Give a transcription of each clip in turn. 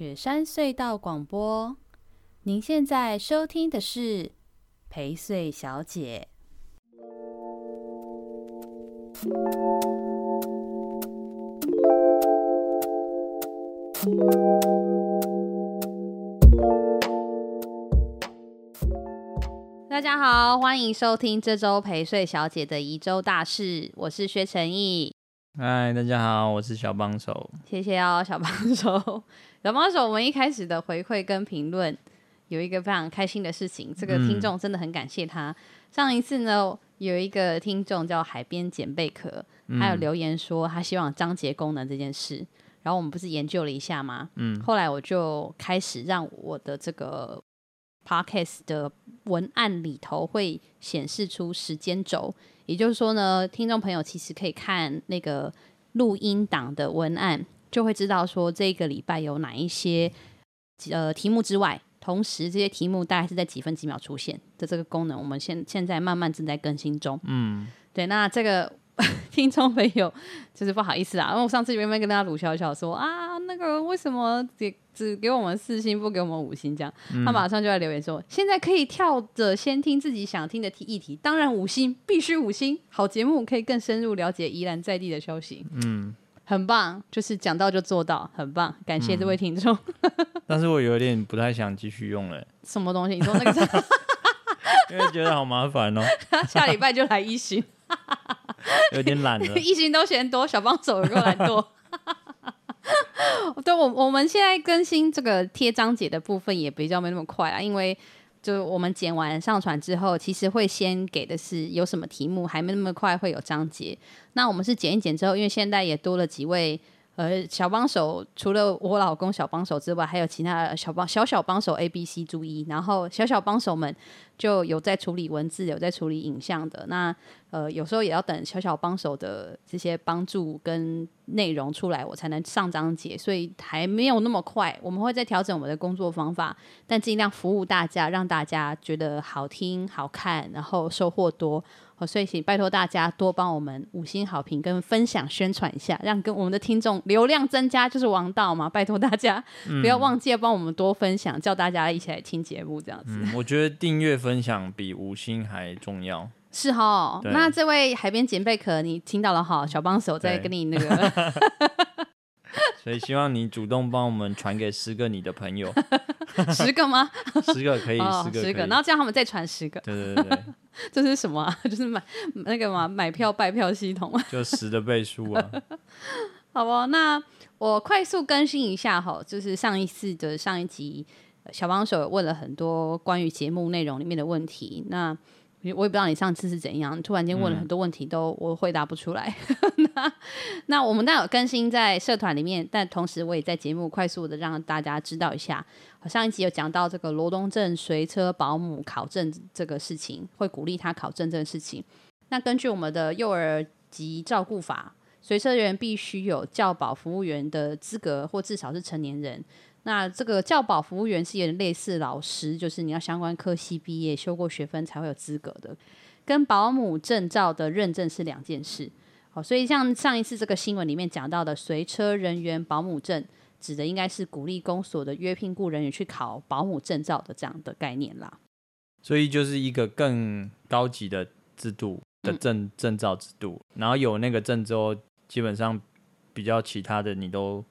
雪山隧道广播，您现在收听的是陪睡小姐。大家好，欢迎收听这周陪睡小姐的宜州大事，我是薛成义。嗨，大家好，我是小帮手。谢谢哦，小帮手。小帮手，我们一开始的回馈跟评论有一个非常开心的事情，这个听众真的很感谢他。嗯、上一次呢，有一个听众叫海边捡贝壳，他有留言说他希望章节功能这件事。然后我们不是研究了一下吗？嗯。后来我就开始让我的这个 podcast 的文案里头会显示出时间轴。也就是说呢，听众朋友其实可以看那个录音档的文案，就会知道说这个礼拜有哪一些呃题目之外，同时这些题目大概是在几分几秒出现的这个功能，我们现现在慢慢正在更新中。嗯，对，那这个。听众朋友，就是不好意思啊，因为我上次原本跟大家鲁小小说啊，那个为什么只只给我们四星，不给我们五星这样？嗯、他马上就来留言说，现在可以跳着先听自己想听的议题，当然五星，必须五星，好节目可以更深入了解宜兰在地的消息。嗯，很棒，就是讲到就做到，很棒，感谢这位听众。嗯、但是我有点不太想继续用了。什么东西？你说那个？因为觉得好麻烦哦。下礼拜就来一星。有点懒了，一星都嫌多，小帮手有够懒惰。对，我我们现在更新这个贴章节的部分也比较没那么快啊，因为就我们剪完上传之后，其实会先给的是有什么题目，还没那么快会有章节。那我们是剪一剪之后，因为现在也多了几位。呃，小帮手除了我老公小帮手之外，还有其他小帮小小帮手 A、B、C、注意，然后小小帮手们就有在处理文字，有在处理影像的。那呃，有时候也要等小小帮手的这些帮助跟内容出来，我才能上章节，所以还没有那么快。我们会再调整我们的工作方法，但尽量服务大家，让大家觉得好听、好看，然后收获多。所以请拜托大家多帮我们五星好评跟分享宣传一下，让跟我们的听众流量增加就是王道嘛！拜托大家不要忘记帮我们多分享，叫大家一起来听节目这样子。嗯，我觉得订阅分享比五星还重要。是哈，那这位海边捡贝壳，你听到了哈？小帮手在跟你那个。所以希望你主动帮我们传给十个你的朋友，十个吗？十个可以，哦、十个，十个，然后这样他们再传十个。对对对，这是什么、啊？就是买那个嘛，买票拜票系统。就十的倍数啊。好吧，那我快速更新一下哈，就是上一次的上一集，小帮手问了很多关于节目内容里面的问题，那。我也不知道你上次是怎样，突然间问了很多问题，都我回答不出来。嗯、那那我们当然有更新在社团里面，但同时我也在节目快速的让大家知道一下。上一集有讲到这个罗东镇随车保姆考证这个事情，会鼓励他考证这个事情。那根据我们的幼儿及照顾法，随车人员必须有教保服务员的资格，或至少是成年人。那这个教保服务员是有点类似老师，就是你要相关科系毕业、修过学分才会有资格的，跟保姆证照的认证是两件事。好，所以像上一次这个新闻里面讲到的随车人员保姆证，指的应该是鼓励公所的约聘雇人员去考保姆证照的这样的概念啦。所以就是一个更高级的制度的证证照制度，然后有那个证之后，基本上比较其他的你都。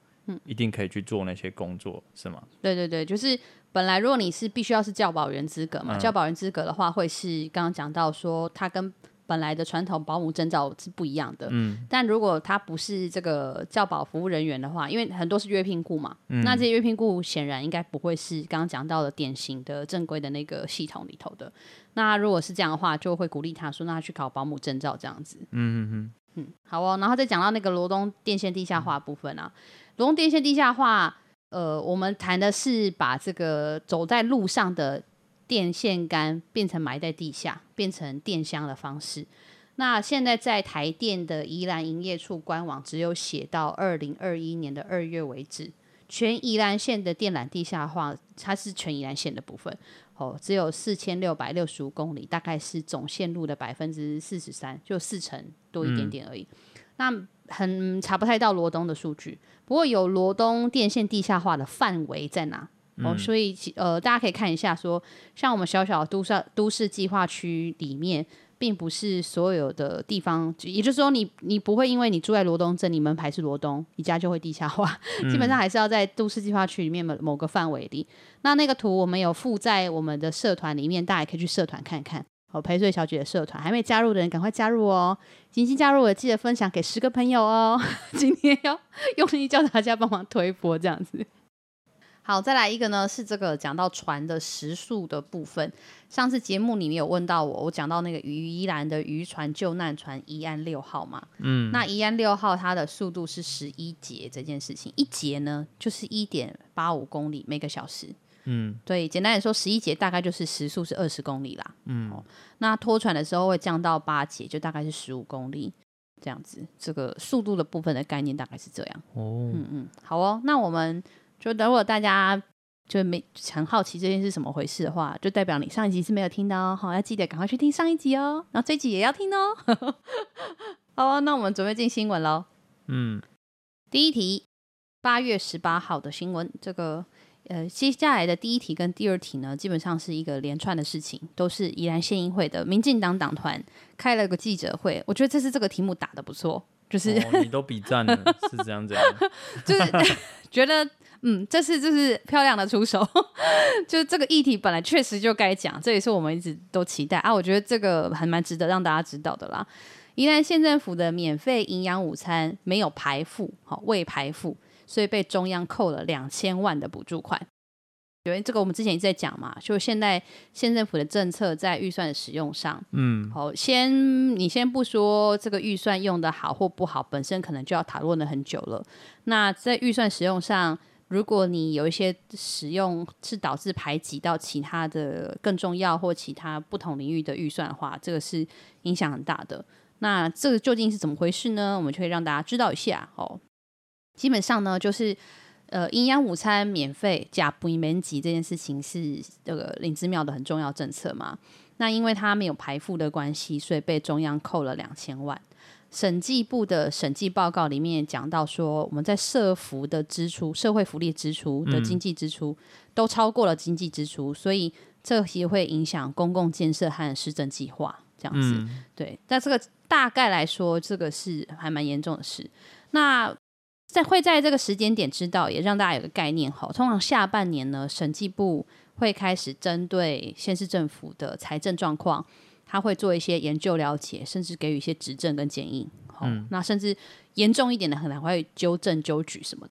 一定可以去做那些工作，是吗？对对对，就是本来如果你是必须要是教保员资格嘛，嗯、教保员资格的话，会是刚刚讲到说，它跟本来的传统保姆证照是不一样的。嗯，但如果他不是这个教保服务人员的话，因为很多是约聘雇嘛，嗯、那这些约聘雇显然应该不会是刚刚讲到的典型的正规的那个系统里头的。那如果是这样的话，就会鼓励他说，那他去考保姆证照这样子。嗯嗯嗯嗯，好哦。然后再讲到那个罗东电线地下化部分啊。嗯罗东电线地下化，呃，我们谈的是把这个走在路上的电线杆变成埋在地下，变成电箱的方式。那现在在台电的宜兰营业处官网只有写到二零二一年的二月为止，全宜兰县的电缆地下化，它是全宜兰县的部分哦，只有四千六百六十五公里，大概是总线路的百分之四十三，就四成多一点点而已。嗯、那很查不太到罗东的数据，不过有罗东电线地下化的范围在哪？嗯、哦，所以呃，大家可以看一下说，说像我们小小的都市都市计划区里面，并不是所有的地方，也就是说你，你你不会因为你住在罗东镇，你门牌是罗东，你家就会地下化，嗯、基本上还是要在都市计划区里面某某个范围里。那那个图我们有附在我们的社团里面，大家也可以去社团看看。哦，陪睡小姐的社团还没加入的人，赶快加入哦！已经加入了，记得分享给十个朋友哦。今天要 用力叫大家帮忙推波，这样子。好，再来一个呢，是这个讲到船的时速的部分。上次节目里面有问到我，我讲到那个宜兰的渔船救难船宜安六号嘛，嗯，那宜安六号它的速度是十一节，这件事情一节呢就是一点八五公里每个小时。嗯，对，简单来说，十一节大概就是时速是二十公里啦。嗯，哦，那拖船的时候会降到八节，就大概是十五公里这样子。这个速度的部分的概念大概是这样。哦，嗯嗯，好哦。那我们就等会大家就没很好奇这件事是什么回事的话，就代表你上一集是没有听到哦。好，要记得赶快去听上一集哦。然后这一集也要听哦。好啊，那我们准备进新闻喽。嗯，第一题，八月十八号的新闻，这个。呃，接下来的第一题跟第二题呢，基本上是一个连串的事情，都是宜兰县议会的民进党党团开了个记者会。我觉得这次这个题目打的不错，就是、哦、你都比赞了，是这样子，就是 觉得嗯，这次就是漂亮的出手，就是这个议题本来确实就该讲，这也是我们一直都期待啊。我觉得这个还蛮值得让大家知道的啦。宜兰县政府的免费营养午餐没有排付，好未排付。所以被中央扣了两千万的补助款，因为这个我们之前一直在讲嘛，就现在县政府的政策在预算的使用上，嗯，好，先你先不说这个预算用的好或不好，本身可能就要讨论了很久了。那在预算使用上，如果你有一些使用是导致排挤到其他的更重要或其他不同领域的预算的话，这个是影响很大的。那这个究竟是怎么回事呢？我们就可以让大家知道一下哦。基本上呢，就是呃，营养午餐免费加不免级这件事情是这个林芝庙的很重要政策嘛。那因为他没有排付的关系，所以被中央扣了两千万。审计部的审计报告里面讲到说，我们在社福的支出、社会福利支出的经济支出、嗯、都超过了经济支出，所以这些会影响公共建设和市政计划这样子。嗯、对，但这个大概来说，这个是还蛮严重的事。那在会在这个时间点知道，也让大家有个概念哈。通常下半年呢，审计部会开始针对县市政府的财政状况，他会做一些研究了解，甚至给予一些指正跟建议。嗯，那甚至严重一点的，可能会纠正纠举什么。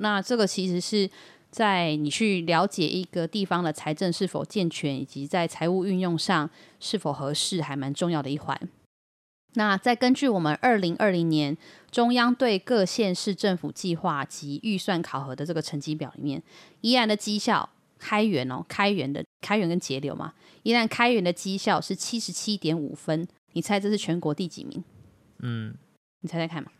那这个其实是在你去了解一个地方的财政是否健全，以及在财务运用上是否合适，还蛮重要的一环。那再根据我们二零二零年中央对各县市政府计划及预算考核的这个成绩表里面，宜兰的绩效开源哦，开源的开源跟节流嘛，宜兰开源的绩效是七十七点五分，你猜这是全国第几名？嗯，你猜猜看嘛。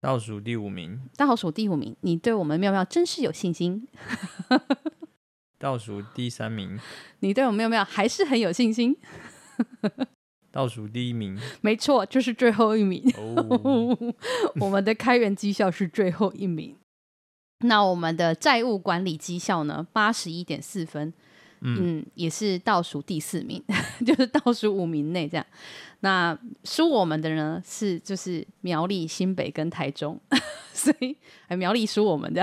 倒数第五名。倒数第五名，你对我们妙妙真是有信心。倒数第三名，你对我们妙妙还是很有信心。倒数第一名，没错，就是最后一名。Oh. 我们的开源绩效是最后一名。那我们的债务管理绩效呢？八十一点四分，嗯，嗯，也是倒数第四名，就是倒数五名内这样。那输我们的呢是就是苗栗、新北跟台中，所以苗栗输我们的，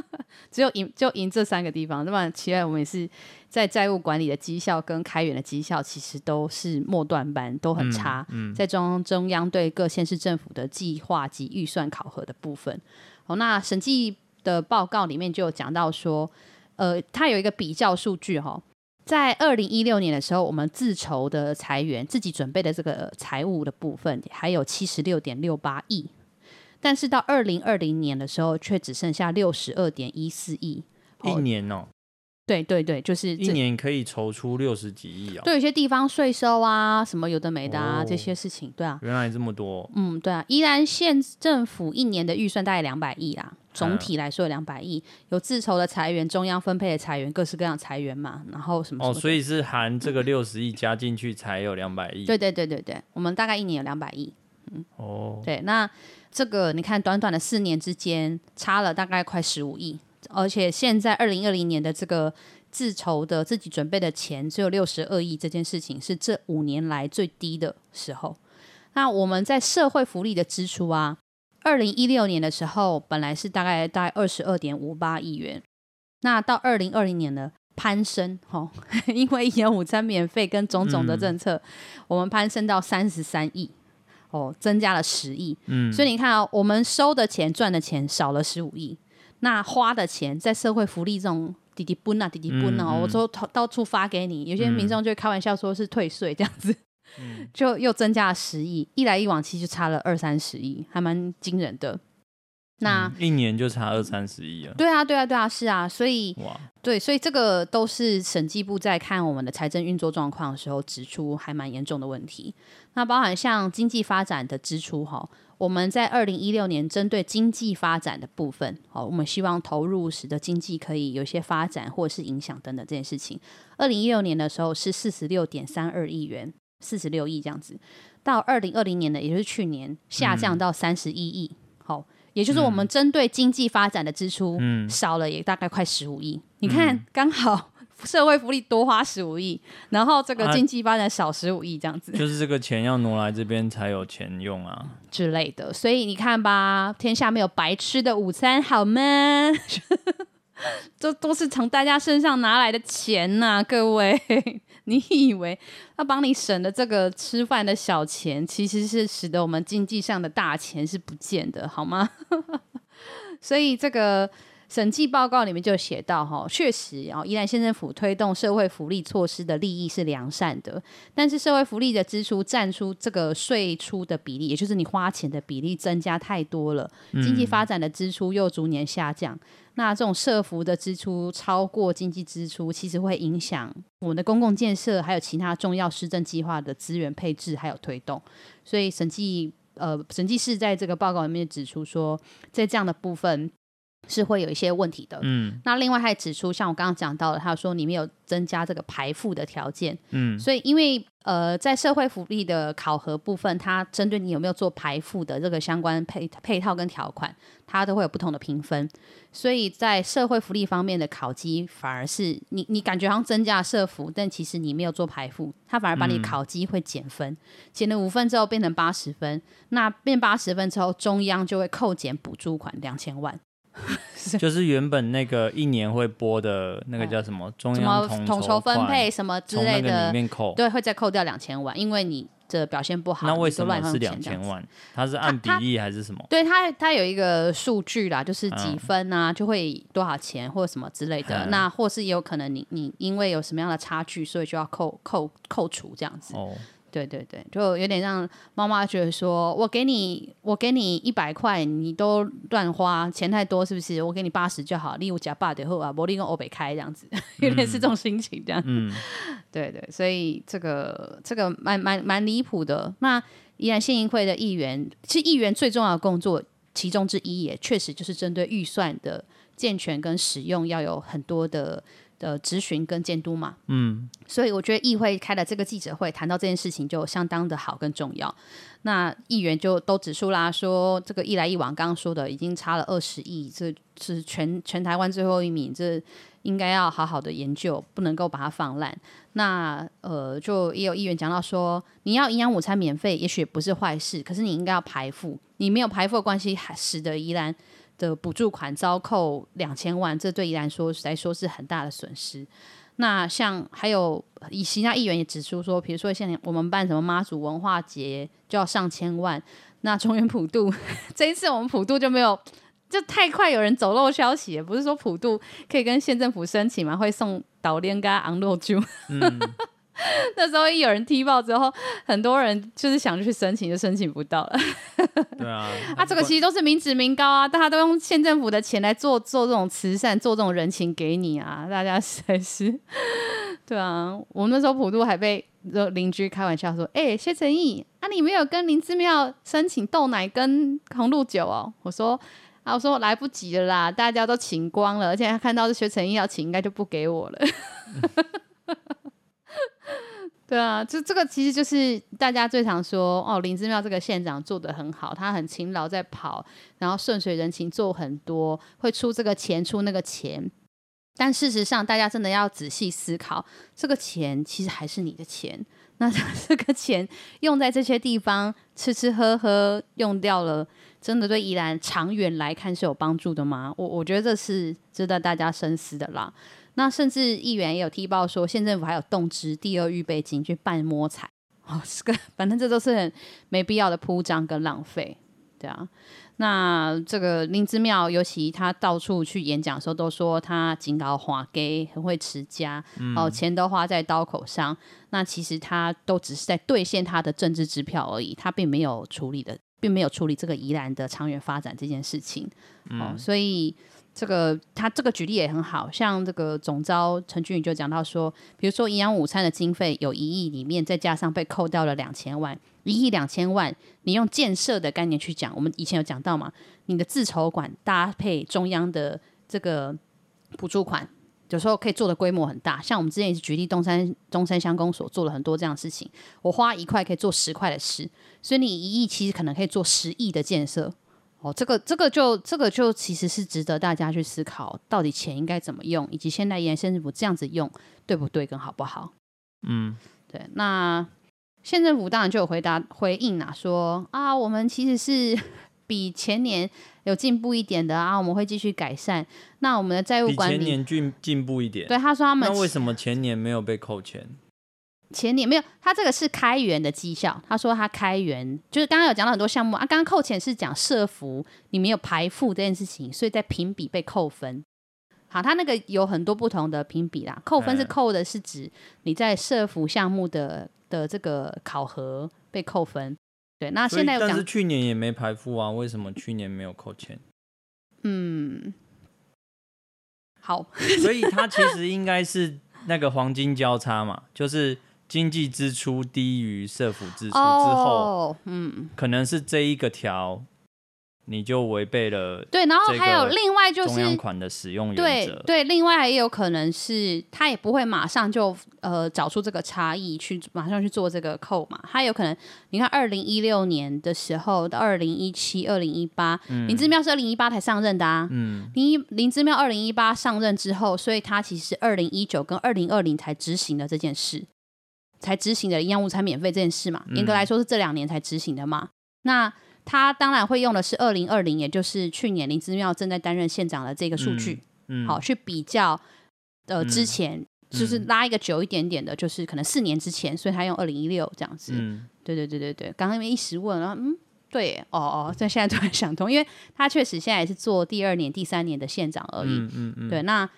只有赢就赢这三个地方，那么其他我们也是在债务管理的绩效跟开源的绩效，其实都是末段班，都很差。嗯嗯、在中中央对各县市政府的计划及预算考核的部分，哦，那审计的报告里面就有讲到说，呃，它有一个比较数据哈。在二零一六年的时候，我们自筹的财源，自己准备的这个财务的部分还有七十六点六八亿，但是到二零二零年的时候，却只剩下六十二点一四亿。一年哦。对对对，就是一年可以筹出六十几亿哦。对，有些地方税收啊，什么有的没的啊，哦、这些事情，对啊。原来这么多。嗯，对啊。宜兰县政府一年的预算大概两百亿啦，总体来说有两百亿，有自筹的裁员，中央分配的裁员，各式各样裁员嘛，然后什么，什么。哦，所以是含这个六十亿加进去才有两百亿。对对对对对，我们大概一年有两百亿。嗯，哦，对，那这个你看，短短的四年之间差了大概快十五亿，而且现在二零二零年的这个自筹的自己准备的钱只有六十二亿，这件事情是这五年来最低的时候。那我们在社会福利的支出啊，二零一六年的时候本来是大概大概二十二点五八亿元，那到二零二零年呢？攀升，哦，因为营养午餐免费跟种种的政策，嗯、我们攀升到三十三亿，哦，增加了十亿，嗯，所以你看啊、哦，我们收的钱赚的钱少了十五亿，那花的钱在社会福利这种滴滴奔啊滴滴奔啊，我都到处发给你，有些民众就会开玩笑说是退税这样子，嗯、就又增加了十亿，一来一往其实就差了二三十亿，还蛮惊人的。那、嗯、一年就差二三十亿啊？对啊，对啊，对啊，是啊，所以哇，对，所以这个都是审计部在看我们的财政运作状况的时候指出还蛮严重的问题。那包含像经济发展的支出哈，我们在二零一六年针对经济发展的部分，好，我们希望投入使得经济可以有些发展或是影响等等这件事情。二零一六年的时候是四十六点三二亿元，四十六亿这样子，到二零二零年呢，也就是去年下降到三十一亿，好、嗯。也就是我们针对经济发展的支出嗯少了，也大概快十五亿。嗯、你看，刚好社会福利多花十五亿，然后这个经济发展少十五亿，这样子、啊。就是这个钱要挪来这边才有钱用啊之类的。所以你看吧，天下没有白吃的午餐，好吗？这都是从大家身上拿来的钱呐、啊，各位。你以为他帮你省的这个吃饭的小钱，其实是使得我们经济上的大钱是不见的，好吗？所以这个审计报告里面就写到，哈，确实，啊，宜兰县政府推动社会福利措施的利益是良善的，但是社会福利的支出占出这个税出的比例，也就是你花钱的比例增加太多了，经济发展的支出又逐年下降。嗯那这种社福的支出超过经济支出，其实会影响我们的公共建设，还有其他重要施政计划的资源配置还有推动。所以审计呃审计室在这个报告里面指出说，在这样的部分是会有一些问题的。嗯，那另外还指出，像我刚刚讲到的，他说你没有增加这个排付的条件。嗯，所以因为呃在社会福利的考核部分，它针对你有没有做排付的这个相关配配套跟条款，它都会有不同的评分。所以在社会福利方面的考绩，反而是你你感觉好像增加了社福，但其实你没有做排付，他反而把你考绩会减分，减、嗯、了五分之后变成八十分，那变八十分之后，中央就会扣减补助款两千万，就是原本那个一年会播的那个叫什么、嗯、中央统筹分配什么之类的里面扣，对，会再扣掉两千万，因为你。的表现不好，那为什么是两千万？它是按比例还是什么？对它，它有一个数据啦，就是几分啊，嗯、就会多少钱或者什么之类的。嗯、那或是也有可能你你因为有什么样的差距，所以就要扣扣扣除这样子。哦对对对，就有点让妈妈觉得说，我给你，我给你一百块，你都乱花，钱太多是不是？我给你八十就好，例如假八的后啊，玻璃跟欧北开这样子，有点是这种心情这样。嗯，对对，所以这个这个蛮蛮蛮离谱的。那依然县议会的议员，其实议员最重要的工作其中之一，也确实就是针对预算的健全跟使用，要有很多的。的质询跟监督嘛，嗯，所以我觉得议会开了这个记者会，谈到这件事情就相当的好跟重要。那议员就都指出啦，说这个一来一往，刚刚说的已经差了二十亿，这是全全台湾最后一名，这应该要好好的研究，不能够把它放烂。那呃，就也有议员讲到说，你要营养午餐免费，也许不是坏事，可是你应该要排付，你没有排付的关系，还使得宜兰的补助款遭扣两千万，这对宜兰说来说是很大的损失。那像还有以其他议员也指出说，比如说像我们办什么妈祖文化节就要上千万，那中原普渡 这一次我们普渡就没有，就太快有人走漏消息，不是说普渡可以跟县政府申请吗？会送岛链跟昂肉猪。嗯 那时候一有人踢爆之后，很多人就是想去申请，就申请不到了。对啊，啊，这个其实都是民脂民膏啊，大家都用县政府的钱来做做这种慈善，做这种人情给你啊，大家实在是，对啊，我们那时候普渡还被邻居开玩笑说：“哎、欸，谢承义啊，你没有跟林之妙申请豆奶跟红露酒哦。”我说：“啊，我说来不及了啦，大家都请光了，而且他看到是薛成义要请，应该就不给我了。”对啊，这这个其实就是大家最常说哦，林之妙这个县长做得很好，他很勤劳在跑，然后顺水人情做很多，会出这个钱出那个钱。但事实上，大家真的要仔细思考，这个钱其实还是你的钱。那 这个钱用在这些地方吃吃喝喝用掉了，真的对宜兰长远来看是有帮助的吗？我我觉得这是值得大家深思的啦。那甚至议员也有踢爆说，县政府还有动支第二预备金去办摸彩，哦，这个反正这都是很没必要的铺张跟浪费，对啊。那这个林之妙，尤其他到处去演讲的时候，都说他警告花给很会持家，嗯、哦，钱都花在刀口上。那其实他都只是在兑现他的政治支票而已，他并没有处理的，并没有处理这个宜兰的长远发展这件事情。嗯、哦，所以。这个他这个举例也很好，像这个总招陈俊宇就讲到说，比如说营养午餐的经费有一亿里面，再加上被扣掉了两千万，一亿两千万，你用建设的概念去讲，我们以前有讲到嘛，你的自筹款搭配中央的这个补助款，有时候可以做的规模很大，像我们之前也是举例东山东山乡公所做了很多这样的事情，我花一块可以做十块的事，所以你一亿其实可能可以做十亿的建设。哦，这个这个就这个就其实是值得大家去思考，到底钱应该怎么用，以及现在宜兰县政府这样子用对不对，跟好不好？嗯，对。那县政府当然就有回答回应啦，说啊，我们其实是 比前年有进步一点的啊，我们会继续改善。那我们的债务管理比前年进进步一点，对，他说他们那为什么前年没有被扣钱？前年没有，他这个是开源的绩效。他说他开源就是刚刚有讲到很多项目啊，刚刚扣钱是讲社福你没有排付这件事情，所以在评比被扣分。好，他那个有很多不同的评比啦，扣分是扣的是指你在社福项目的的这个考核被扣分。对，那现在但是去年也没排付啊，为什么去年没有扣钱？嗯，好，所以它其实应该是那个黄金交叉嘛，就是。经济支出低于社府支出之后，oh, 嗯，可能是这一个条，你就违背了。对，然后还有另外就是中央款的使用原则。对对，另外也有可能是他也不会马上就呃找出这个差异去马上去做这个扣嘛。他有可能，你看二零一六年的时候到二零一七、二零一八，林之妙是二零一八才上任的啊。嗯，林林姿妙二零一八上任之后，所以他其实二零一九跟二零二零才执行的这件事。才执行的营养午餐免费这件事嘛，严格来说是这两年才执行的嘛。嗯、那他当然会用的是二零二零，也就是去年林之妙正在担任县长的这个数据，嗯嗯、好去比较呃之前，嗯、就是拉一个久一点点的，就是可能四年之前，所以他用二零一六这样子。嗯、对对对对对，刚刚因为一时问，然后嗯，对，哦哦，在现在突然想通，因为他确实现在也是做第二年、第三年的县长而已。嗯嗯嗯、对，那。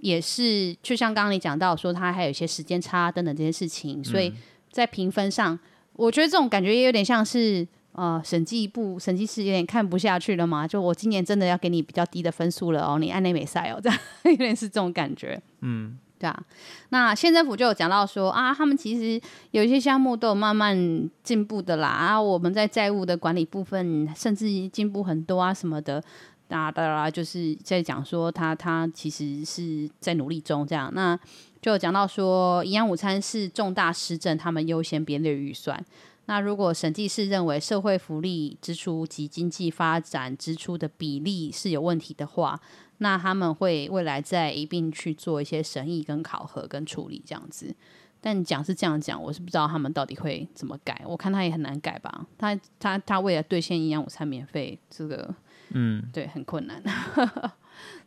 也是，就像刚刚你讲到说，他还有一些时间差等等这些事情，所以在评分上，我觉得这种感觉也有点像是，呃，审计部审计师有点看不下去了嘛，就我今年真的要给你比较低的分数了哦，你按内美赛哦，这样 有点是这种感觉，嗯，对啊。那县政府就有讲到说啊，他们其实有一些项目都有慢慢进步的啦，啊，我们在债务的管理部分甚至进步很多啊什么的。啊，当然就是在讲说他他其实是在努力中，这样，那就讲到说营养午餐是重大施政，他们优先编列预算。那如果审计师认为社会福利支出及经济发展支出的比例是有问题的话，那他们会未来再一并去做一些审议跟考核跟处理这样子。但讲是这样讲，我是不知道他们到底会怎么改。我看他也很难改吧？他他他为了兑现营养午餐免费这个。嗯，对，很困难。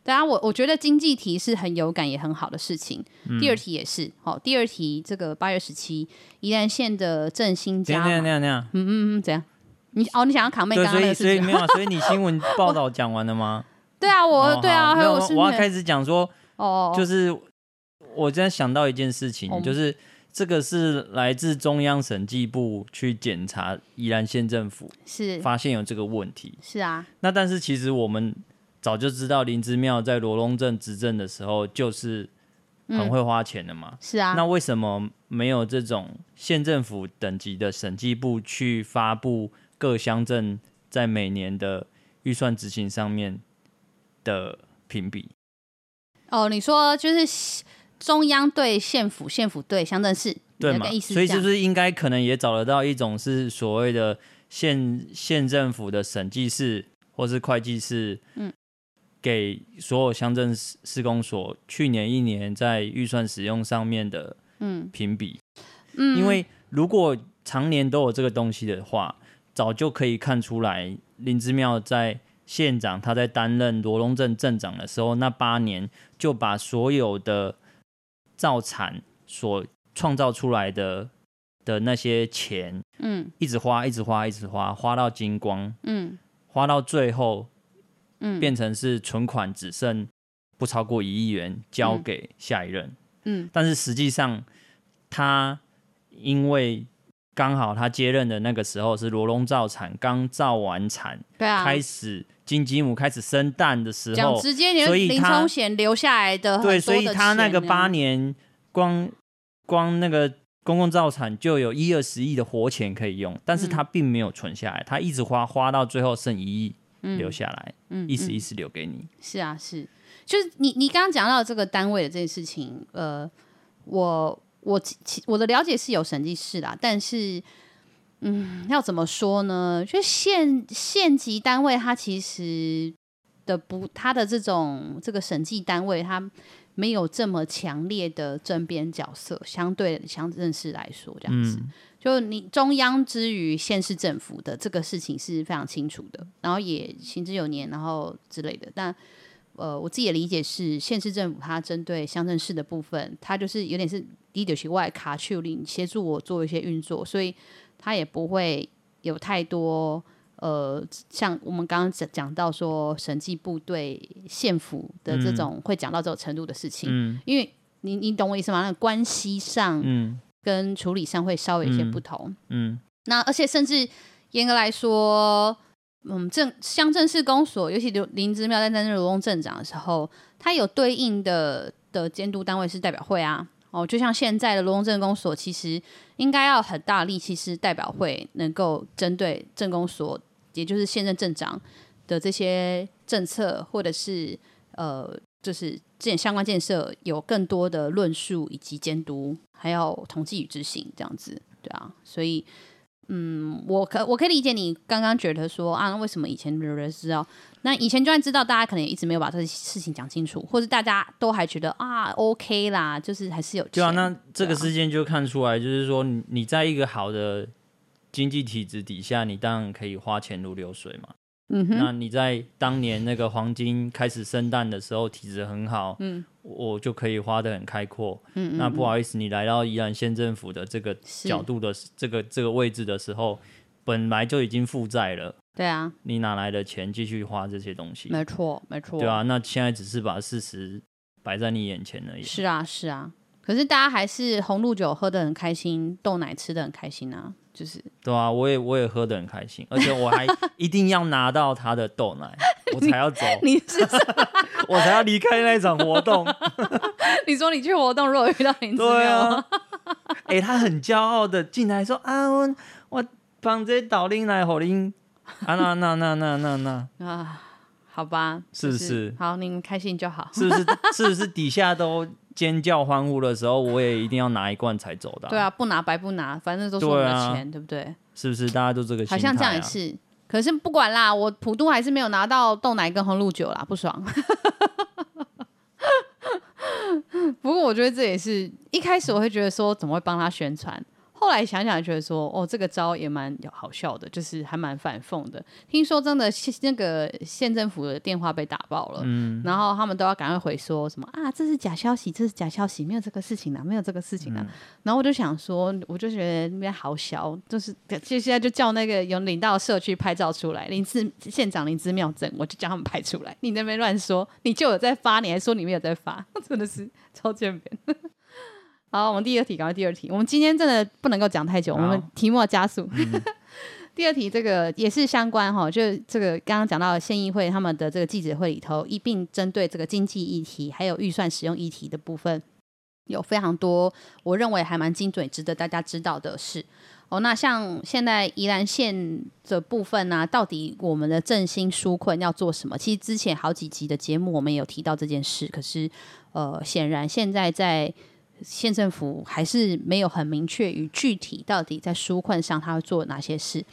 当然，我我觉得经济题是很有感也很好的事情。嗯、第二题也是，好，第二题这个八月十七，宜兰县的振兴家，那样那样那样，嗯嗯嗯，怎样？你哦，你想要扛妹刚刚那个事情？所以所以没有，所以你新闻报道讲完了吗？对啊，我、哦、对啊，还有我，我要开始讲说，哦，就是我现在想到一件事情，哦、就是。这个是来自中央审计部去检查宜兰县政府，是发现有这个问题。是啊，那但是其实我们早就知道林姿妙在罗龙镇执政的时候就是很会花钱的嘛。嗯、是啊，那为什么没有这种县政府等级的审计部去发布各乡镇在每年的预算执行上面的评比？哦，你说就是。中央对县府，县府对乡镇市，对嘛？所以是不是应该可能也找得到一种是所谓的县县政府的审计室或是会计室，嗯，给所有乡镇施工所去年一年在预算使用上面的嗯评比，嗯，因为如果常年都有这个东西的话，早就可以看出来林之妙在。县长他在担任罗东镇镇长的时候，那八年就把所有的造产所创造出来的的那些钱，嗯，一直花，一直花，一直花，花到精光，嗯，花到最后，嗯，变成是存款只剩不超过一亿元，交给下一任，嗯，但是实际上他因为。刚好他接任的那个时候是罗龙造产刚造完产，对啊，开始金吉姆开始生蛋的时候，直接所以林聪贤留下来的对，所以他那个八年光光那个公共造产就有一二十亿的活钱可以用，但是他并没有存下来，他一直花花到最后剩一亿留下来，嗯，一时一时留给你。是啊，是，就是你你刚刚讲到这个单位的这件事情，呃，我。我其我的了解是有审计室啦，但是，嗯，要怎么说呢？就县县级单位，它其实的不，它的这种这个审计单位，它没有这么强烈的争边角色，相对相认识来说，这样子，嗯、就你中央之于县市政府的这个事情是非常清楚的，然后也行之有年，然后之类的，但。呃，我自己的理解是，县市政府它针对乡镇市的部分，它就是有点是 leadership 外卡去令协助我做一些运作，所以它也不会有太多呃，像我们刚刚讲讲到说审计部对县府的这种会讲到这种程度的事情，嗯、因为你你懂我意思吗？那个关系上，嗯，跟处理上会稍微有些不同，嗯，嗯那而且甚至严格来说。嗯，镇乡镇市公所，尤其刘林之妙在担任罗东镇长的时候，他有对应的的监督单位是代表会啊。哦，就像现在的罗东镇公所，其实应该要很大力气，是代表会能够针对镇公所，也就是现任镇长的这些政策，或者是呃，就是建相关建设有更多的论述以及监督，还有统计与执行这样子，对啊，所以。嗯，我可我可以理解你刚刚觉得说啊，为什么以前没有人知道？那以前就算知道，大家可能也一直没有把这个事情讲清楚，或者大家都还觉得啊，OK 啦，就是还是有。对啊，那这个事件就看出来，就是说你你在一个好的经济体制底下，你当然可以花钱如流水嘛。嗯哼，那你在当年那个黄金开始生蛋的时候，体质很好，嗯，我就可以花的很开阔。嗯，嗯，那不好意思，你来到宜兰县政府的这个角度的这个这个位置的时候，本来就已经负债了。对啊，你哪来的钱继续花这些东西？没错，没错。对啊，那现在只是把事实摆在你眼前而已。是啊，是啊。可是大家还是红露酒喝的很开心，豆奶吃的很开心啊。就是对啊，我也我也喝得很开心，而且我还 一定要拿到他的豆奶，我才要走。你是 我才要离开那场活动。你说你去活动，如果遇到林志妙，对啊，哎、欸，他很骄傲的进来说啊，我我帮这导林来好拎啊，那那那那那那啊，好吧，是不是？好，你们开心就好，是不是？是不是底下都？尖叫欢呼的时候，我也一定要拿一罐才走的、啊。对啊，不拿白不拿，反正都是我的钱，对，不对？是不是大家都这个？好像这样也是。可是不管啦，我普渡还是没有拿到豆奶跟红露酒啦，不爽。不过我觉得这也是一开始我会觉得说，怎么会帮他宣传？后来想想，觉得说，哦，这个招也蛮有好笑的，就是还蛮反讽的。听说真的，那个县政府的电话被打爆了，嗯，然后他们都要赶快回说什么啊，这是假消息，这是假消息，没有这个事情啊，没有这个事情啊。嗯、然后我就想说，我就觉得那边好小，就是就现在就叫那个有领到社区拍照出来，林志县长林姿妙正，我就叫他们拍出来。你那边乱说，你就有在发，你还说你没有在发，真的是超贱扁。好，我们第二题，赶快第二题。我们今天真的不能够讲太久，我们题目要加速。嗯、第二题这个也是相关哈，就这个刚刚讲到县议会他们的这个记者会里头，一并针对这个经济议题还有预算使用议题的部分，有非常多我认为还蛮精准、值得大家知道的事。哦，那像现在宜兰县的部分呢、啊，到底我们的振兴纾困要做什么？其实之前好几集的节目我们也有提到这件事，可是呃，显然现在在县政府还是没有很明确与具体到底在纾困上他会做哪些事。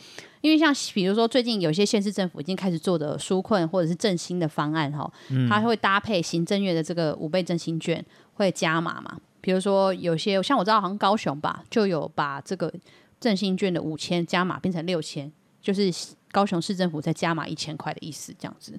因为像比如说最近有些县市政府已经开始做的纾困或者是振兴的方案哈，它会搭配行政院的这个五倍振兴券会加码嘛。比如说有些像我知道好像高雄吧，就有把这个振兴券的五千加码变成六千，就是高雄市政府再加码一千块的意思，这样子。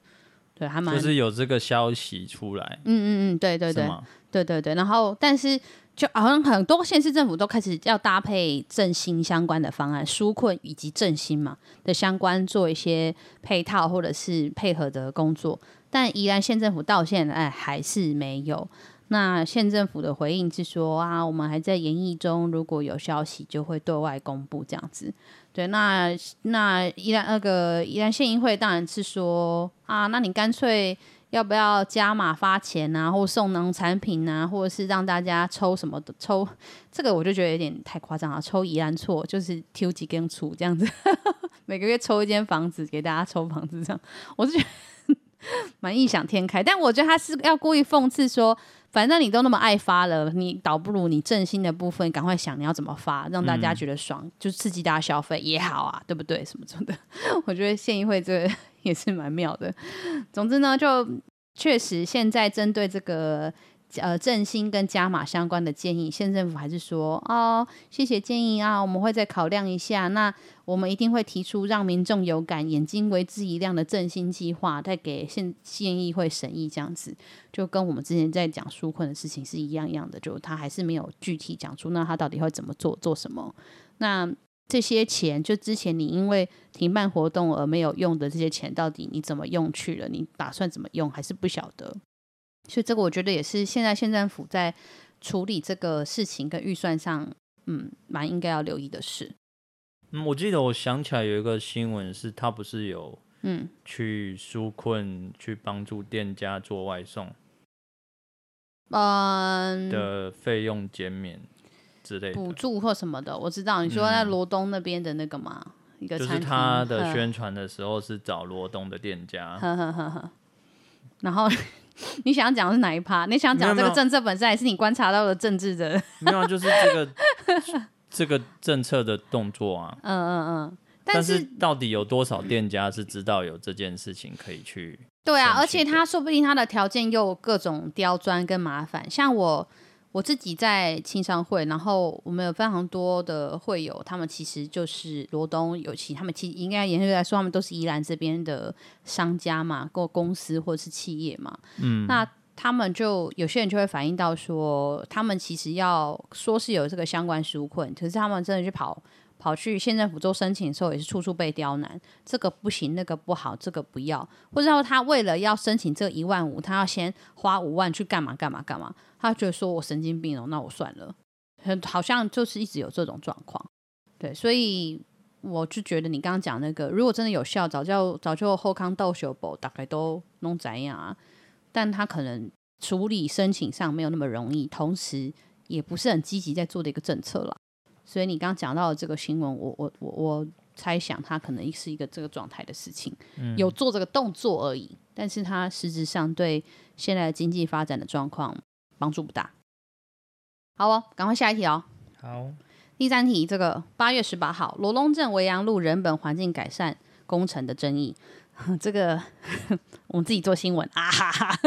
对，还蛮就是有这个消息出来。嗯嗯嗯，对对对，对对对。然后，但是就好像很多县市政府都开始要搭配振兴相关的方案，纾困以及振兴嘛的相关做一些配套或者是配合的工作。但宜兰县政府到现在还是没有。那县政府的回应是说啊，我们还在研议中，如果有消息就会对外公布这样子。对，那那宜兰那个宜兰县议会当然是说啊，那你干脆要不要加码发钱啊，或送农产品啊，或者是让大家抽什么的抽？这个我就觉得有点太夸张了，抽宜兰错就是抽几根出这样子，每个月抽一间房子给大家抽房子这样，我是觉得 蛮异想天开，但我觉得他是要故意讽刺说。反正你都那么爱发了，你倒不如你振兴的部分赶快想你要怎么发，让大家觉得爽，嗯、就刺激大家消费也好啊，对不对？什么什么的，我觉得县议会这个也是蛮妙的。总之呢，就确实现在针对这个。呃，振兴跟加码相关的建议，县政府还是说哦，谢谢建议啊，我们会再考量一下。那我们一定会提出让民众有感、眼睛为之一亮的振兴计划，再给县县议会审议，这样子就跟我们之前在讲纾困的事情是一样样的。就他还是没有具体讲出，那他到底会怎么做，做什么？那这些钱，就之前你因为停办活动而没有用的这些钱，到底你怎么用去了？你打算怎么用？还是不晓得？所以这个我觉得也是现在县政府在处理这个事情跟预算上，嗯，蛮应该要留意的事。嗯，我记得我想起来有一个新闻，是他不是有嗯去纾困，去帮助店家做外送，嗯的费用减免之类的补助或什么的。我知道你说在罗东那边的那个嘛，嗯、一个就是他的宣传的时候是找罗东的店家，呵呵呵呵然后。你想要讲的是哪一趴？你想讲这个政策本身，还是你观察到的政治的？没有，就是这个 这个政策的动作啊。嗯嗯嗯。但是，但是到底有多少店家是知道有这件事情可以去？对啊，而且他说不定他的条件又各种刁钻跟麻烦，像我。我自己在青商会，然后我们有非常多的会友，他们其实就是罗东有其他们其实应该严格来说，他们都是宜兰这边的商家嘛，或公司或者是企业嘛。嗯，那他们就有些人就会反映到说，他们其实要说是有这个相关纾困，可是他们真的去跑。跑去县政府做申请的时候，也是处处被刁难。这个不行，那个不好，这个不要。或者说他为了要申请这一万五，他要先花五万去干嘛干嘛干嘛？他觉得说我神经病哦，那我算了。很好像就是一直有这种状况。对，所以我就觉得你刚刚讲那个，如果真的有效，早就早就后康斗修补，大概都弄怎样啊？但他可能处理申请上没有那么容易，同时也不是很积极在做的一个政策了。所以你刚刚讲到的这个新闻，我我我我猜想他可能是一个这个状态的事情，嗯、有做这个动作而已，但是他实质上对现在的经济发展的状况帮助不大。好哦，赶快下一题哦。好，第三题，这个八月十八号罗龙镇维扬路人本环境改善工程的争议，这个 我们自己做新闻啊哈哈。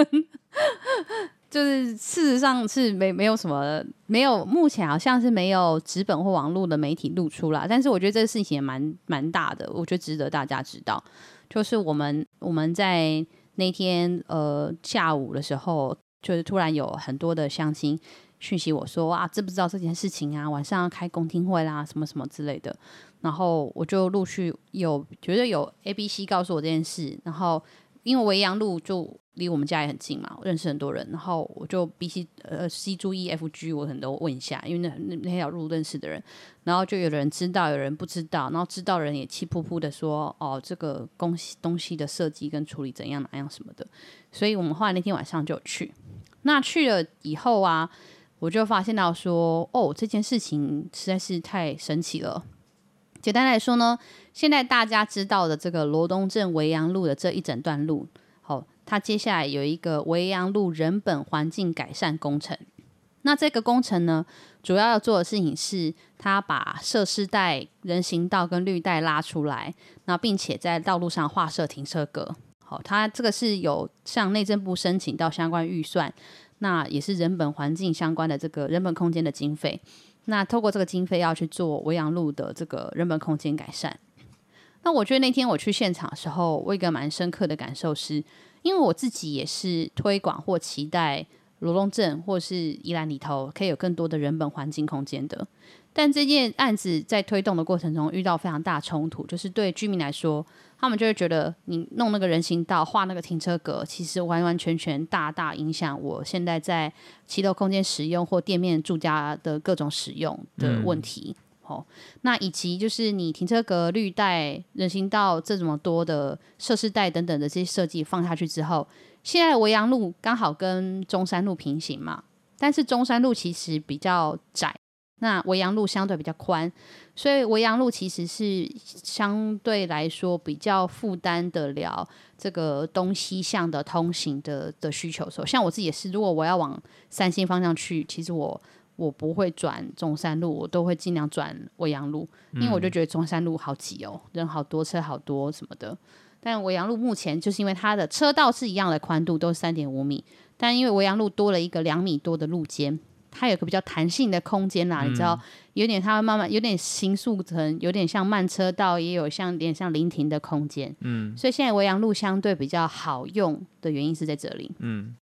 就是事实上是没没有什么没有，目前好像是没有纸本或网络的媒体露出来，但是我觉得这个事情也蛮蛮大的，我觉得值得大家知道。就是我们我们在那天呃下午的时候，就是突然有很多的相亲讯息我说啊，知不知道这件事情啊？晚上要开公听会啦，什么什么之类的。然后我就陆续有觉得有 A、B、C 告诉我这件事，然后。因为维阳路就离我们家也很近嘛，认识很多人，然后我就 B C 呃 C 注 E F G 我可能都问一下，因为那那那条路认识的人，然后就有人知道，有人不知道，然后知道的人也气噗噗的说，哦，这个东西东西的设计跟处理怎样哪样什么的，所以我们后来那天晚上就去，那去了以后啊，我就发现到说，哦，这件事情实在是太神奇了。简单来说呢，现在大家知道的这个罗东镇维阳路的这一整段路，好，它接下来有一个维阳路人本环境改善工程。那这个工程呢，主要要做的事情是，它把设施带、人行道跟绿带拉出来，那并且在道路上划设停车格。好，它这个是有向内政部申请到相关预算，那也是人本环境相关的这个人本空间的经费。那透过这个经费要去做维阳路的这个人本空间改善。那我觉得那天我去现场的时候，我一个蛮深刻的感受是，因为我自己也是推广或期待。罗龙镇或是宜兰里头，可以有更多的人本环境空间的。但这件案子在推动的过程中遇到非常大冲突，就是对居民来说，他们就会觉得你弄那个人行道、画那个停车格，其实完完全全大大影响我现在在骑楼空间使用或店面住家的各种使用的问题。嗯哦，那以及就是你停车格、绿带、人行道这么多的设施带等等的这些设计放下去之后。现在维阳路刚好跟中山路平行嘛，但是中山路其实比较窄，那维阳路相对比较宽，所以维阳路其实是相对来说比较负担得了这个东西向的通行的的需求。所以像我自己也是，如果我要往三星方向去，其实我我不会转中山路，我都会尽量转维阳路，因为我就觉得中山路好挤哦，人好多，车好多什么的。但维阳路目前就是因为它的车道是一样的宽度，都是三点五米，但因为维阳路多了一个两米多的路肩，它有个比较弹性的空间啦，嗯、你知道，有点它会慢慢有点形塑成，有点像慢车道，也有像点像临停的空间，嗯，所以现在维阳路相对比较好用的原因是在这里，嗯，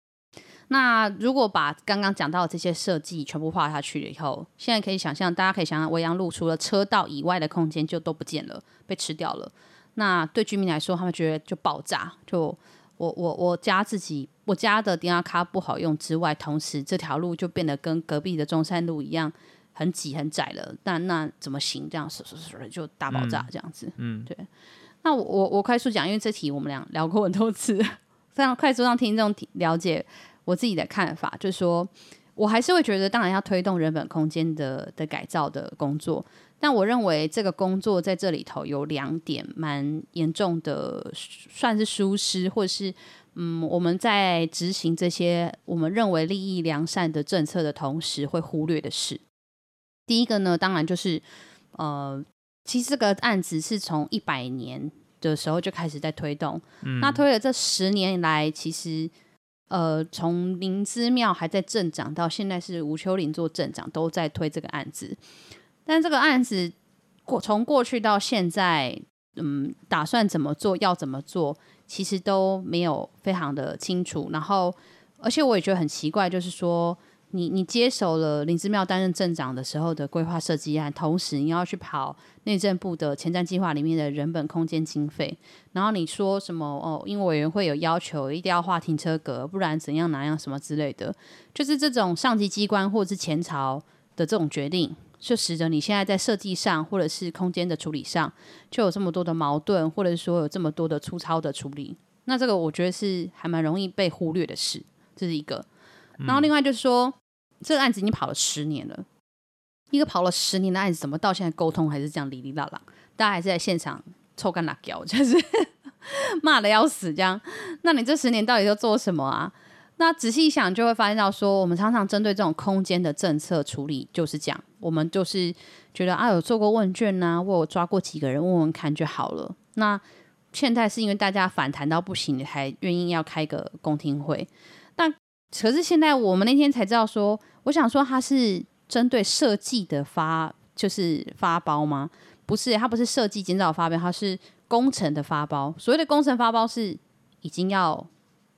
那如果把刚刚讲到的这些设计全部画下去了以后，现在可以想象，大家可以想象维阳路除了车道以外的空间就都不见了，被吃掉了。那对居民来说，他们觉得就爆炸。就我我我家自己，我家的电话卡不好用之外，同时这条路就变得跟隔壁的中山路一样很挤很窄了。那那怎么行？这样说说说就大爆炸这样子。嗯，嗯对。那我我我快速讲，因为这题我们俩聊过很多次，非常快速让听众了解我自己的看法，就是说我还是会觉得，当然要推动人本空间的的改造的工作。但我认为这个工作在这里头有两点蛮严重的，算是疏失，或者是嗯，我们在执行这些我们认为利益良善的政策的同时会忽略的事。第一个呢，当然就是呃，其实这个案子是从一百年的时候就开始在推动，嗯、那推了这十年来，其实呃，从林姿妙还在镇长到现在是吴秋玲做镇长，都在推这个案子。但这个案子过从过去到现在，嗯，打算怎么做，要怎么做，其实都没有非常的清楚。然后，而且我也觉得很奇怪，就是说，你你接手了林之妙担任镇长的时候的规划设计案，同时你要去跑内政部的前瞻计划里面的人本空间经费，然后你说什么哦，因为委员会有要求，一定要画停车格，不然怎样哪样什么之类的，就是这种上级机关或者是前朝的这种决定。就使得你现在在设计上，或者是空间的处理上，就有这么多的矛盾，或者是说有这么多的粗糙的处理。那这个我觉得是还蛮容易被忽略的事，这是一个。然后另外就是说，嗯、这个案子已经跑了十年了，一个跑了十年的案子，怎么到现在沟通还是这样哩哩啦啦？大家还是在现场臭干辣椒，就是骂的要死这样。那你这十年到底都做什么啊？那仔细一想，就会发现到说，我们常常针对这种空间的政策处理，就是讲，我们就是觉得啊，有做过问卷呐、啊，或有抓过几个人问问看就好了。那现在是因为大家反弹到不行，才愿意要开个公听会。但可是现在我们那天才知道说，我想说它是针对设计的发，就是发包吗？不是，它不是设计建造发包，它是工程的发包。所谓的工程发包是已经要。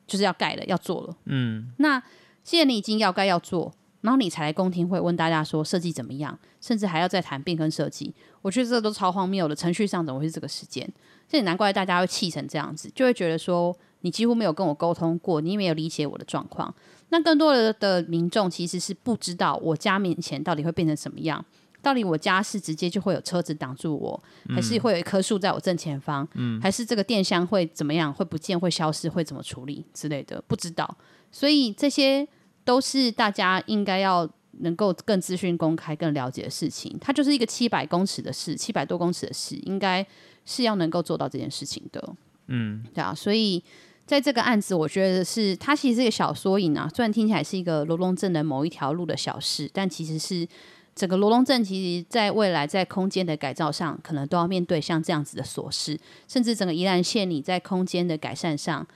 就是要盖了，要做了。嗯，那既然你已经要盖要做，然后你才来公听会问大家说设计怎么样，甚至还要再谈变更设计，我觉得这都超荒谬的。程序上怎么会是这个时间？这也难怪大家会气成这样子，就会觉得说你几乎没有跟我沟通过，你也没有理解我的状况。那更多的的民众其实是不知道我家面前到底会变成什么样。到底我家是直接就会有车子挡住我，还是会有一棵树在我正前方？嗯，还是这个电箱会怎么样？会不见？会消失？会怎么处理之类的？不知道。所以这些都是大家应该要能够更资讯公开、更了解的事情。它就是一个七百公尺的事，七百多公尺的事，应该是要能够做到这件事情的。嗯，对啊。所以在这个案子，我觉得是它其实是一个小缩影啊。虽然听起来是一个罗东镇的某一条路的小事，但其实是整个罗东镇，其实在未来在空间的改造上，可能都要面对像这样子的琐事，甚至整个宜兰县里在空间的改善上，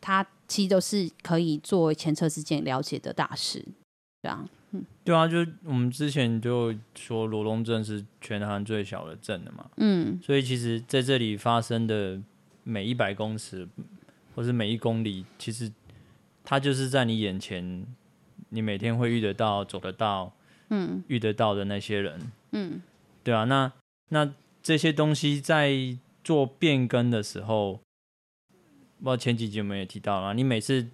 它其实都是可以作为前车之鉴了解的大事，对啊。嗯，对啊，就我们之前就说罗东镇是全台湾最小的镇的嘛，嗯，所以其实在这里发生的每一百公尺或是每一公里，其实它就是在你眼前，你每天会遇得到、走得到、嗯，遇得到的那些人，嗯，对啊，那那这些东西在做变更的时候，不知道前几集我们也提到了，你每次。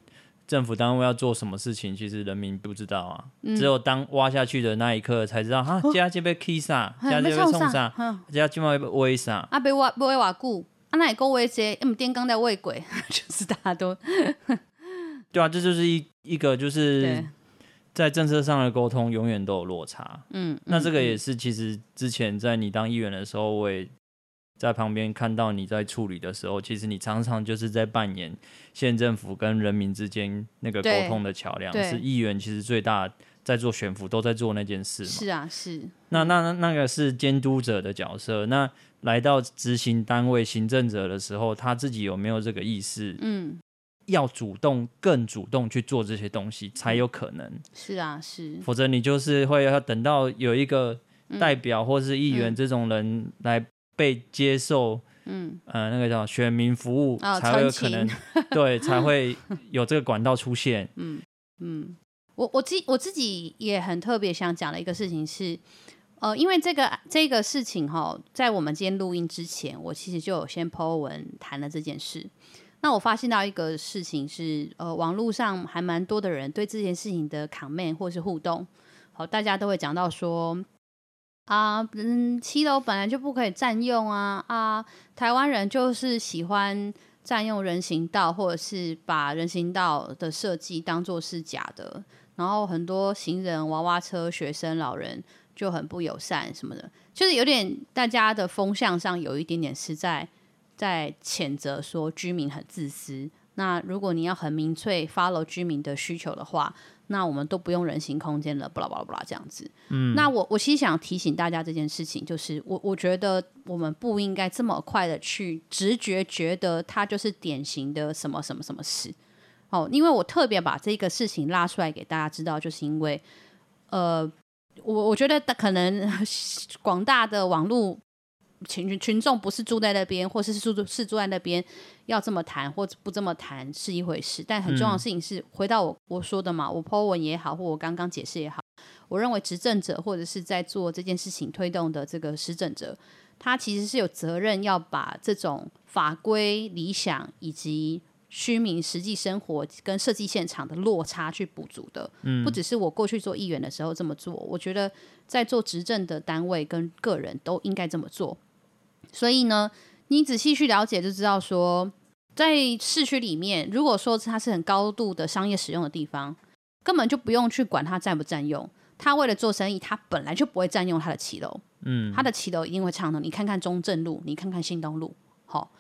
政府单位要做什么事情，其实人民不知道啊，嗯、只有当挖下去的那一刻才知道哈，家这边起啥，家这边冲啥，家这边挖啥，啊，被挖被挖偌久，啊，那也够挖些，嗯，电刚在喂鬼，就是大家都，对啊，这就是一一个就是在政策上的沟通永远都有落差，嗯，那这个也是其实之前在你当议员的时候，我也。在旁边看到你在处理的时候，其实你常常就是在扮演县政府跟人民之间那个沟通的桥梁。是议员其实最大在做悬浮，都在做那件事嘛。是啊，是。那那那那个是监督者的角色。那来到执行单位、行政者的时候，他自己有没有这个意识？嗯，要主动、更主动去做这些东西，才有可能。是啊，是。否则你就是会要等到有一个代表或是议员这种人来。被接受，嗯，呃，那个叫选民服务，哦、才会有可能，对，才会有这个管道出现。嗯嗯，我我自我自己也很特别想讲的一个事情是，呃，因为这个这个事情哈，在我们今天录音之前，我其实就有先 po 文谈了这件事。那我发现到一个事情是，呃，网络上还蛮多的人对这件事情的 comment 或是互动，好，大家都会讲到说。啊，嗯，七楼本来就不可以占用啊啊！台湾人就是喜欢占用人行道，或者是把人行道的设计当做是假的，然后很多行人、娃娃车、学生、老人就很不友善什么的，就是有点大家的风向上有一点点是在在谴责说居民很自私。那如果你要很明确 follow 居民的需求的话，那我们都不用人行空间了，巴拉巴拉巴拉这样子。嗯，那我我其实想提醒大家这件事情，就是我我觉得我们不应该这么快的去直觉觉得它就是典型的什么什么什么事。哦，因为我特别把这个事情拉出来给大家知道，就是因为，呃，我我觉得可能 广大的网络。群群众不是住在那边，或是住是住在那边，要这么谈或者不这么谈是一回事。但很重要的事情是，回到我我说的嘛，我 po 文也好，或我刚刚解释也好，我认为执政者或者是在做这件事情推动的这个施政者，他其实是有责任要把这种法规理想以及居民实际生活跟设计现场的落差去补足的。嗯，不只是我过去做议员的时候这么做，我觉得在做执政的单位跟个人都应该这么做。所以呢，你仔细去了解就知道说，在市区里面，如果说它是很高度的商业使用的地方，根本就不用去管它占不占用。他为了做生意，他本来就不会占用他的骑楼，嗯，他的骑楼一定会畅通。你看看中正路，你看看新东路，好。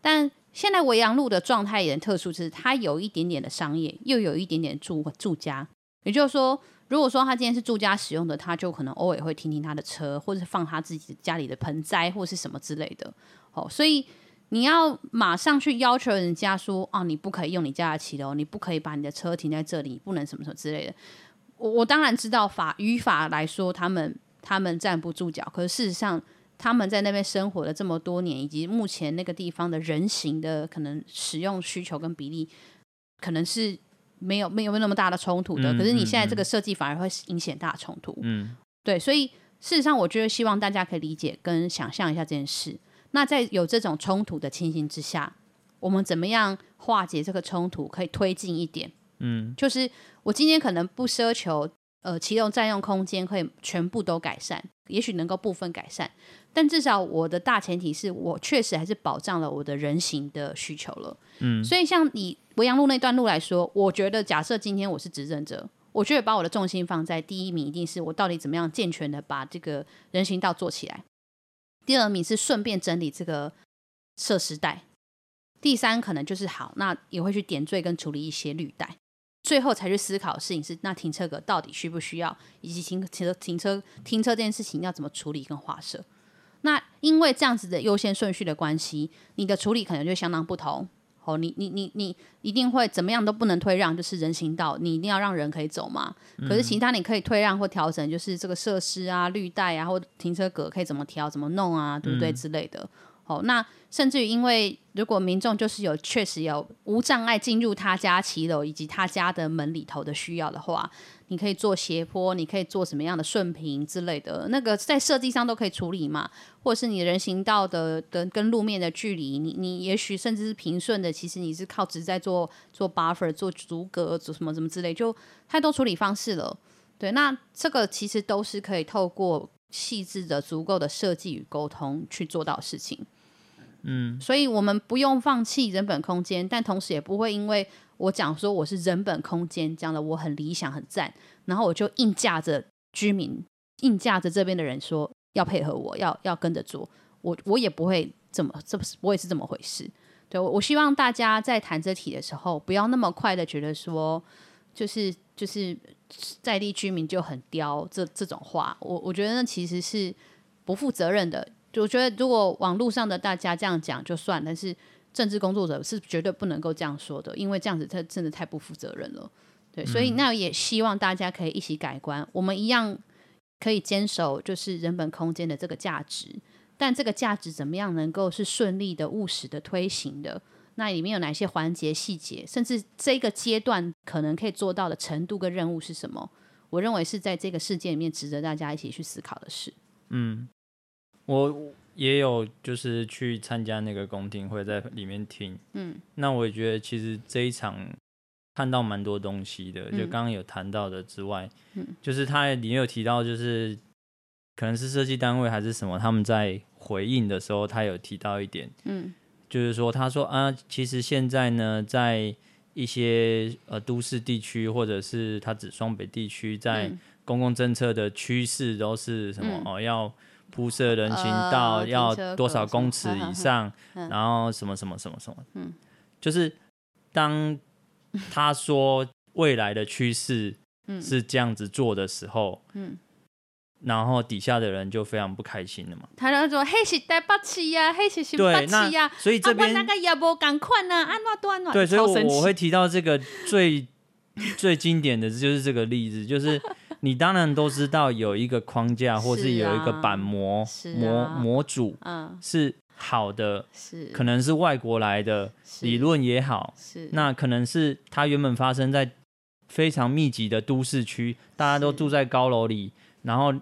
但现在维扬路的状态也很特殊，就是它有一点点的商业，又有一点点住住家，也就是说。如果说他今天是住家使用的，他就可能偶尔会停停他的车，或者是放他自己家里的盆栽或是什么之类的。哦，所以你要马上去要求人家说啊，你不可以用你家的骑楼，你不可以把你的车停在这里，不能什么什么之类的。我我当然知道法语法来说，他们他们站不住脚，可是事实上他们在那边生活了这么多年，以及目前那个地方的人行的可能使用需求跟比例，可能是。没有没有那么大的冲突的，嗯、可是你现在这个设计反而会引起大冲突。嗯，对，所以事实上，我觉得希望大家可以理解跟想象一下这件事。那在有这种冲突的情形之下，我们怎么样化解这个冲突，可以推进一点？嗯，就是我今天可能不奢求。呃，骑楼占用空间可以全部都改善，也许能够部分改善，但至少我的大前提是我确实还是保障了我的人行的需求了。嗯，所以像你维阳路那段路来说，我觉得假设今天我是执政者，我觉得把我的重心放在第一名，一定是我到底怎么样健全的把这个人行道做起来。第二名是顺便整理这个设施带。第三可能就是好，那也会去点缀跟处理一些绿带，最后才去思考的事情是那停车格到底需不需要，以及停停车停车停车这件事情要怎么处理跟划设。那因为这样子的优先顺序的关系，你的处理可能就相当不同。哦，你你你你一定会怎么样都不能退让，就是人行道，你一定要让人可以走嘛。可是其他你可以退让或调整，就是这个设施啊、绿带啊或停车格可以怎么调、怎么弄啊，对不对之类的。哦，那甚至于因为如果民众就是有确实有无障碍进入他家骑楼以及他家的门里头的需要的话。你可以做斜坡，你可以做什么样的顺平之类的，那个在设计上都可以处理嘛。或者是你人行道的的跟路面的距离，你你也许甚至是平顺的，其实你是靠直在做做 buffer、做阻隔、做什么什么之类，就太多处理方式了。对，那这个其实都是可以透过细致的、足够的设计与沟通去做到事情。嗯，所以我们不用放弃人本空间，但同时也不会因为。我讲说我是人本空间，讲的我很理想很赞，然后我就硬架着居民，硬架着这边的人说要配合我，要要跟着做，我我也不会这么，这不是我也是这么回事。对，我希望大家在谈这题的时候，不要那么快的觉得说，就是就是在地居民就很刁这这种话，我我觉得那其实是不负责任的。就我觉得如果网络上的大家这样讲就算，但是。政治工作者是绝对不能够这样说的，因为这样子他真的太不负责任了。对，所以那也希望大家可以一起改观，我们一样可以坚守就是人本空间的这个价值，但这个价值怎么样能够是顺利的、务实的推行的？那里面有哪些环节、细节，甚至这个阶段可能可以做到的程度跟任务是什么？我认为是在这个世界里面值得大家一起去思考的事。嗯，我。也有就是去参加那个公听会，在里面听。嗯，那我也觉得其实这一场看到蛮多东西的，嗯、就刚刚有谈到的之外，嗯，就是他里面有提到，就是可能是设计单位还是什么，他们在回应的时候，他有提到一点，嗯，就是说他说啊，其实现在呢，在一些呃都市地区，或者是他指双北地区，在公共政策的趋势都是什么、嗯、哦要。铺设人行道、呃、要多少公尺 以上，嗯、然后什么什么什么什么，嗯，就是当他说未来的趋势是这样子做的时候，嗯，然后底下的人就非常不开心了嘛。他就说：“黑是台北市呀，黑是新北市呀，所以这边、啊、那个也无共款呢，安怎断了？”对，所以我我会提到这个最最经典的就是这个例子，就是。你当然都知道有一个框架，或是有一个板模、模模组，嗯。是好的，是。可能是外国来的理论也好，是。那可能是它原本发生在非常密集的都市区，大家都住在高楼里，然后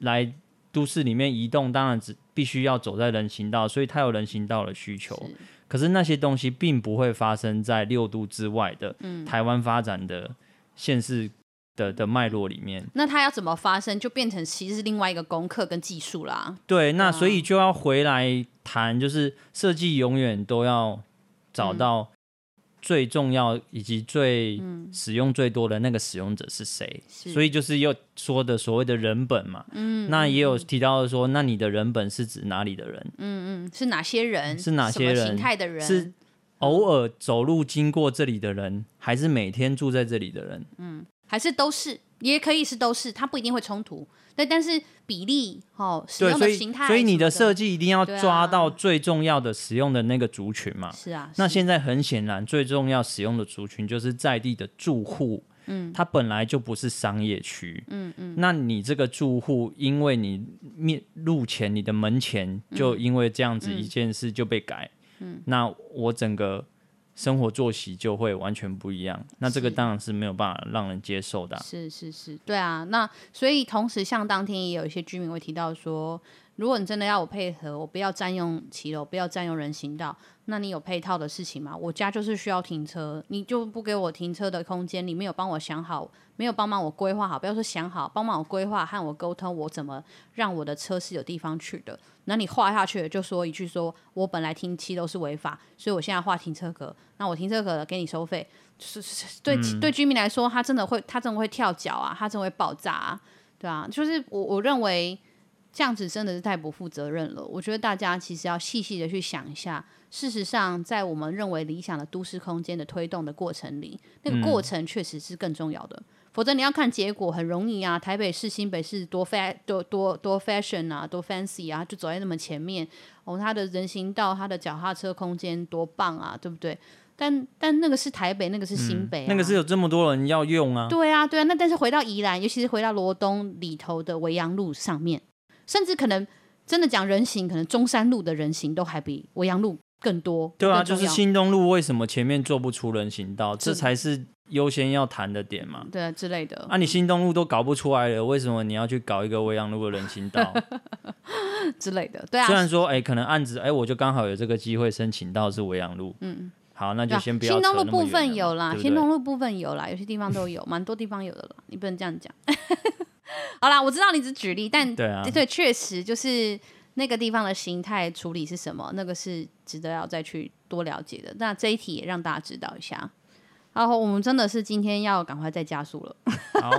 来都市里面移动，当然只必须要走在人行道，所以它有人行道的需求。可是那些东西并不会发生在六度之外的台湾发展的县市。的的脉络里面，那它要怎么发生，就变成其实是另外一个功课跟技术啦。对，那所以就要回来谈，就是设计永远都要找到最重要以及最使用最多的那个使用者是谁。嗯、所以就是又说的所谓的人本嘛。嗯，那也有提到说，那你的人本是指哪里的人？嗯嗯，是哪些人？是哪些人？形态的人？是偶尔走路经过这里的人，还是每天住在这里的人？嗯。还是都是，也可以是都是，它不一定会冲突。对，但是比例哦，使用的形态，所以你的设计一定要抓到最重要的使用的那个族群嘛。是啊。那现在很显然，最重要使用的族群就是在地的住户。嗯。它本来就不是商业区。嗯嗯。那你这个住户，因为你面路前，你的门前就因为这样子一件事就被改。嗯。那我整个。生活作息就会完全不一样，那这个当然是没有办法让人接受的啊。是是是，对啊。那所以同时，像当天也有一些居民会提到说，如果你真的要我配合，我不要占用骑楼，不要占用人行道，那你有配套的事情吗？我家就是需要停车，你就不给我停车的空间，你没有帮我想好，没有帮忙我规划好，不要说想好，帮忙我规划和我沟通，我怎么让我的车是有地方去的。那你画下去，就说一句说，我本来停骑楼是违法，所以我现在画停车格。那我停车格给你收费，是是对、对居民来说，他真的会他真的会跳脚啊，他真的会爆炸啊，对啊，就是我我认为这样子真的是太不负责任了。我觉得大家其实要细细的去想一下，事实上，在我们认为理想的都市空间的推动的过程里，那个过程确实是更重要的。嗯、否则你要看结果很容易啊，台北市、新北市多 fa 多多多 fashion 啊，多 fancy 啊，就走在那么前面哦，它的人行道、它的脚踏车空间多棒啊，对不对？但但那个是台北，那个是新北、啊嗯，那个是有这么多人要用啊。对啊，对啊。那但是回到宜兰，尤其是回到罗东里头的维扬路上面，甚至可能真的讲人行，可能中山路的人行都还比维阳路更多。对啊，就是新东路为什么前面做不出人行道？这才是优先要谈的点嘛。对啊，之类的。啊，你新东路都搞不出来了，为什么你要去搞一个维扬路的人行道 之类的？对啊。虽然说，哎、欸，可能案子，哎、欸，我就刚好有这个机会申请到是维扬路。嗯。好，那就先不要。新东路部分有啦，对对新东路部分有啦，有些地方都有，蛮多地方有的啦。你不能这样讲。好啦，我知道你只举例，但对啊，对，确实就是那个地方的形态处理是什么，那个是值得要再去多了解的。那这一题也让大家知道一下。然后我们真的是今天要赶快再加速了。好，